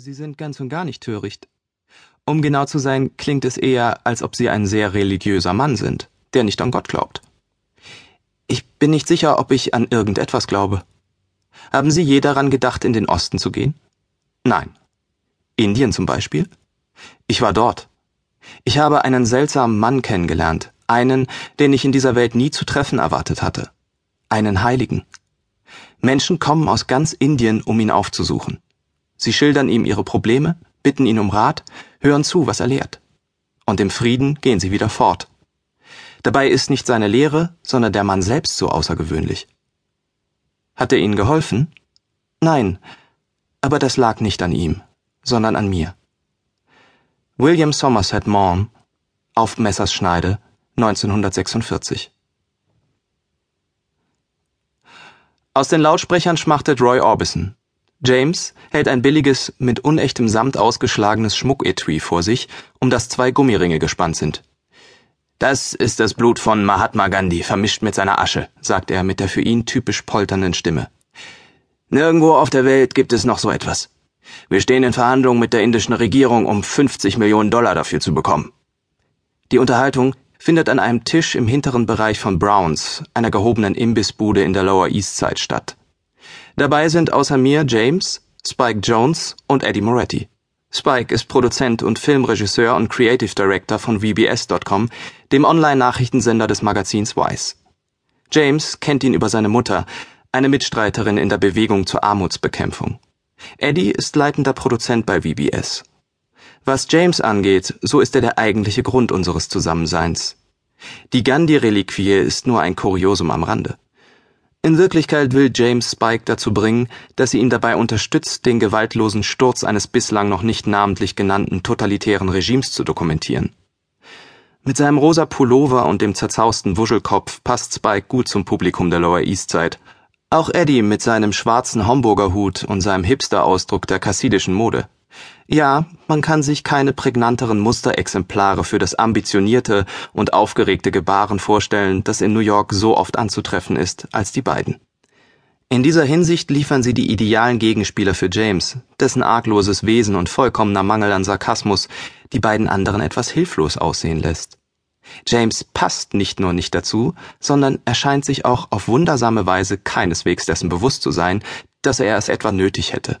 Sie sind ganz und gar nicht töricht. Um genau zu sein, klingt es eher, als ob Sie ein sehr religiöser Mann sind, der nicht an Gott glaubt. Ich bin nicht sicher, ob ich an irgendetwas glaube. Haben Sie je daran gedacht, in den Osten zu gehen? Nein. Indien zum Beispiel? Ich war dort. Ich habe einen seltsamen Mann kennengelernt, einen, den ich in dieser Welt nie zu treffen erwartet hatte. Einen Heiligen. Menschen kommen aus ganz Indien, um ihn aufzusuchen. Sie schildern ihm ihre Probleme, bitten ihn um Rat, hören zu, was er lehrt. Und im Frieden gehen sie wieder fort. Dabei ist nicht seine Lehre, sondern der Mann selbst so außergewöhnlich. Hat er ihnen geholfen? Nein, aber das lag nicht an ihm, sondern an mir. William Somerset Maugham auf Messerschneide 1946 Aus den Lautsprechern schmachtet Roy Orbison. James hält ein billiges, mit unechtem Samt ausgeschlagenes Schmucketui vor sich, um das zwei Gummiringe gespannt sind. Das ist das Blut von Mahatma Gandhi, vermischt mit seiner Asche, sagt er mit der für ihn typisch polternden Stimme. Nirgendwo auf der Welt gibt es noch so etwas. Wir stehen in Verhandlungen mit der indischen Regierung, um 50 Millionen Dollar dafür zu bekommen. Die Unterhaltung findet an einem Tisch im hinteren Bereich von Browns, einer gehobenen Imbissbude in der Lower East Side statt. Dabei sind außer mir James, Spike Jones und Eddie Moretti. Spike ist Produzent und Filmregisseur und Creative Director von VBS.com, dem Online-Nachrichtensender des Magazins Vice. James kennt ihn über seine Mutter, eine Mitstreiterin in der Bewegung zur Armutsbekämpfung. Eddie ist leitender Produzent bei VBS. Was James angeht, so ist er der eigentliche Grund unseres Zusammenseins. Die Gandhi-Reliquie ist nur ein Kuriosum am Rande. In Wirklichkeit will James Spike dazu bringen, dass sie ihn dabei unterstützt, den gewaltlosen Sturz eines bislang noch nicht namentlich genannten totalitären Regimes zu dokumentieren. Mit seinem rosa Pullover und dem zerzausten Wuschelkopf passt Spike gut zum Publikum der Lower East Side. Auch Eddie mit seinem schwarzen Homburger Hut und seinem Hipster-Ausdruck der kassidischen Mode. Ja, man kann sich keine prägnanteren Musterexemplare für das ambitionierte und aufgeregte Gebaren vorstellen, das in New York so oft anzutreffen ist, als die beiden. In dieser Hinsicht liefern sie die idealen Gegenspieler für James, dessen argloses Wesen und vollkommener Mangel an Sarkasmus die beiden anderen etwas hilflos aussehen lässt. James passt nicht nur nicht dazu, sondern er scheint sich auch auf wundersame Weise keineswegs dessen bewusst zu sein, dass er es etwa nötig hätte.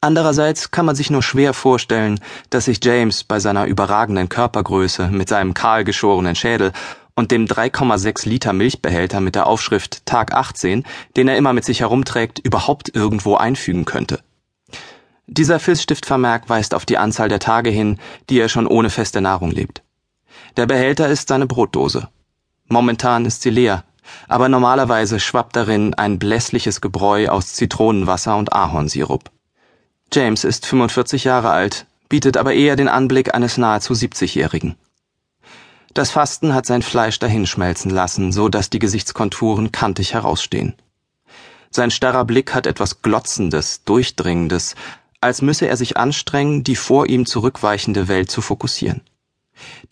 Andererseits kann man sich nur schwer vorstellen, dass sich James bei seiner überragenden Körpergröße mit seinem kahl geschorenen Schädel und dem 3,6 Liter Milchbehälter mit der Aufschrift Tag 18, den er immer mit sich herumträgt, überhaupt irgendwo einfügen könnte. Dieser Filzstiftvermerk weist auf die Anzahl der Tage hin, die er schon ohne feste Nahrung lebt. Der Behälter ist seine Brotdose. Momentan ist sie leer, aber normalerweise schwappt darin ein blässliches Gebräu aus Zitronenwasser und Ahornsirup. James ist 45 Jahre alt, bietet aber eher den Anblick eines nahezu 70-Jährigen. Das Fasten hat sein Fleisch dahinschmelzen lassen, so dass die Gesichtskonturen kantig herausstehen. Sein starrer Blick hat etwas Glotzendes, Durchdringendes, als müsse er sich anstrengen, die vor ihm zurückweichende Welt zu fokussieren.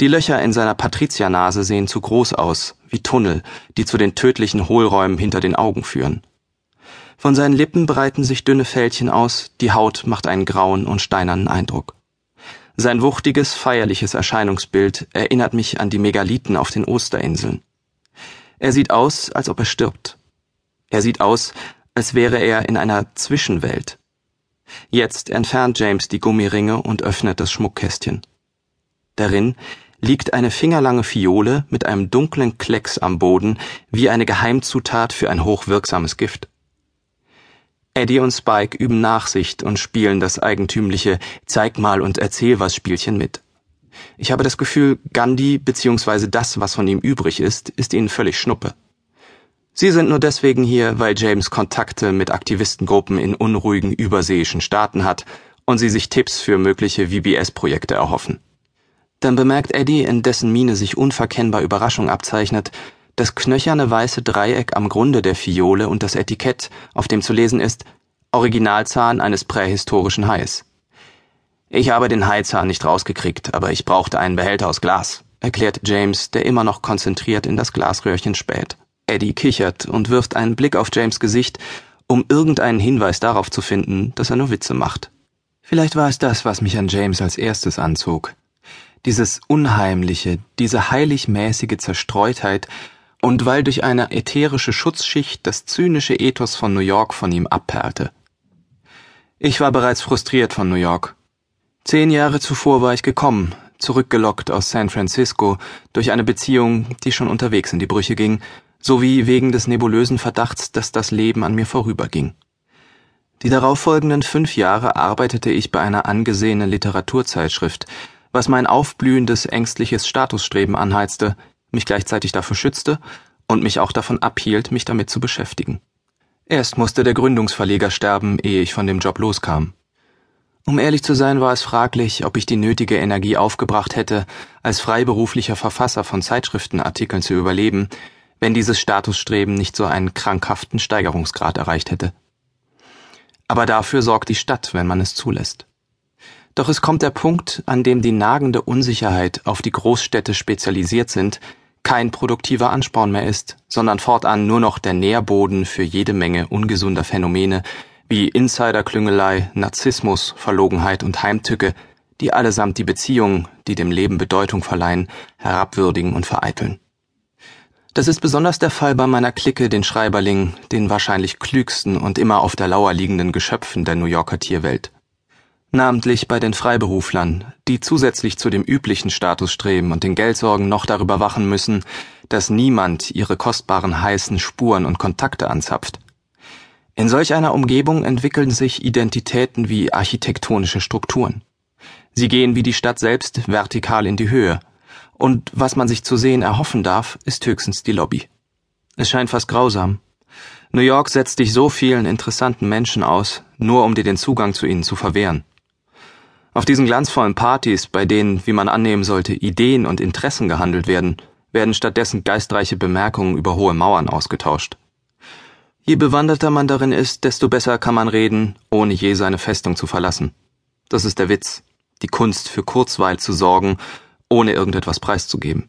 Die Löcher in seiner Patriziernase sehen zu groß aus, wie Tunnel, die zu den tödlichen Hohlräumen hinter den Augen führen. Von seinen Lippen breiten sich dünne Fältchen aus, die Haut macht einen grauen und steinernen Eindruck. Sein wuchtiges, feierliches Erscheinungsbild erinnert mich an die Megalithen auf den Osterinseln. Er sieht aus, als ob er stirbt. Er sieht aus, als wäre er in einer Zwischenwelt. Jetzt entfernt James die Gummiringe und öffnet das Schmuckkästchen. Darin liegt eine fingerlange Fiole mit einem dunklen Klecks am Boden wie eine Geheimzutat für ein hochwirksames Gift. Eddie und Spike üben Nachsicht und spielen das eigentümliche Zeig mal und erzähl was Spielchen mit. Ich habe das Gefühl, Gandhi bzw. das, was von ihm übrig ist, ist ihnen völlig Schnuppe. Sie sind nur deswegen hier, weil James Kontakte mit Aktivistengruppen in unruhigen überseeischen Staaten hat und sie sich Tipps für mögliche VBS-Projekte erhoffen. Dann bemerkt Eddie, in dessen Miene sich unverkennbar Überraschung abzeichnet, das knöcherne weiße Dreieck am Grunde der Fiole und das Etikett, auf dem zu lesen ist Originalzahn eines prähistorischen Hais. Ich habe den Haizahn nicht rausgekriegt, aber ich brauchte einen Behälter aus Glas, erklärt James, der immer noch konzentriert in das Glasröhrchen späht. Eddie kichert und wirft einen Blick auf James Gesicht, um irgendeinen Hinweis darauf zu finden, dass er nur Witze macht. Vielleicht war es das, was mich an James als erstes anzog. Dieses Unheimliche, diese heiligmäßige Zerstreutheit, und weil durch eine ätherische Schutzschicht das zynische Ethos von New York von ihm abperlte. Ich war bereits frustriert von New York. Zehn Jahre zuvor war ich gekommen, zurückgelockt aus San Francisco durch eine Beziehung, die schon unterwegs in die Brüche ging, sowie wegen des nebulösen Verdachts, dass das Leben an mir vorüberging. Die darauffolgenden fünf Jahre arbeitete ich bei einer angesehenen Literaturzeitschrift, was mein aufblühendes ängstliches Statusstreben anheizte, mich gleichzeitig dafür schützte und mich auch davon abhielt, mich damit zu beschäftigen. Erst musste der Gründungsverleger sterben, ehe ich von dem Job loskam. Um ehrlich zu sein, war es fraglich, ob ich die nötige Energie aufgebracht hätte, als freiberuflicher Verfasser von Zeitschriftenartikeln zu überleben, wenn dieses Statusstreben nicht so einen krankhaften Steigerungsgrad erreicht hätte. Aber dafür sorgt die Stadt, wenn man es zulässt. Doch es kommt der Punkt, an dem die nagende Unsicherheit auf die Großstädte spezialisiert sind, kein produktiver Ansporn mehr ist, sondern fortan nur noch der Nährboden für jede Menge ungesunder Phänomene wie Insiderklüngelei, Narzissmus, Verlogenheit und Heimtücke, die allesamt die Beziehungen, die dem Leben Bedeutung verleihen, herabwürdigen und vereiteln. Das ist besonders der Fall bei meiner Clique, den Schreiberlingen, den wahrscheinlich klügsten und immer auf der Lauer liegenden Geschöpfen der New Yorker Tierwelt namentlich bei den Freiberuflern, die zusätzlich zu dem üblichen Statusstreben und den Geldsorgen noch darüber wachen müssen, dass niemand ihre kostbaren heißen Spuren und Kontakte anzapft. In solch einer Umgebung entwickeln sich Identitäten wie architektonische Strukturen. Sie gehen wie die Stadt selbst vertikal in die Höhe, und was man sich zu sehen erhoffen darf, ist höchstens die Lobby. Es scheint fast grausam. New York setzt dich so vielen interessanten Menschen aus, nur um dir den Zugang zu ihnen zu verwehren. Auf diesen glanzvollen Partys, bei denen, wie man annehmen sollte, Ideen und Interessen gehandelt werden, werden stattdessen geistreiche Bemerkungen über hohe Mauern ausgetauscht. Je bewanderter man darin ist, desto besser kann man reden, ohne je seine Festung zu verlassen. Das ist der Witz, die Kunst für Kurzweil zu sorgen, ohne irgendetwas preiszugeben.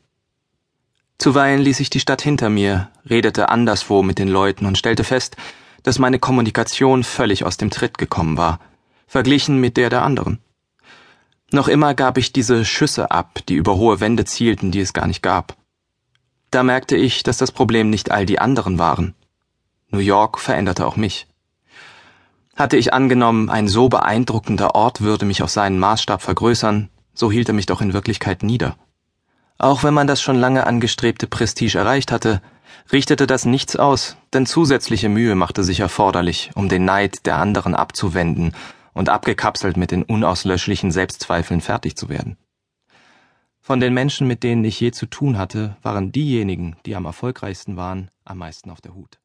Zuweilen ließ ich die Stadt hinter mir, redete anderswo mit den Leuten und stellte fest, dass meine Kommunikation völlig aus dem Tritt gekommen war, verglichen mit der der anderen. Noch immer gab ich diese Schüsse ab, die über hohe Wände zielten, die es gar nicht gab. Da merkte ich, dass das Problem nicht all die anderen waren. New York veränderte auch mich. Hatte ich angenommen, ein so beeindruckender Ort würde mich auf seinen Maßstab vergrößern, so hielt er mich doch in Wirklichkeit nieder. Auch wenn man das schon lange angestrebte Prestige erreicht hatte, richtete das nichts aus, denn zusätzliche Mühe machte sich erforderlich, um den Neid der anderen abzuwenden und abgekapselt mit den unauslöschlichen Selbstzweifeln fertig zu werden. Von den Menschen, mit denen ich je zu tun hatte, waren diejenigen, die am erfolgreichsten waren, am meisten auf der Hut.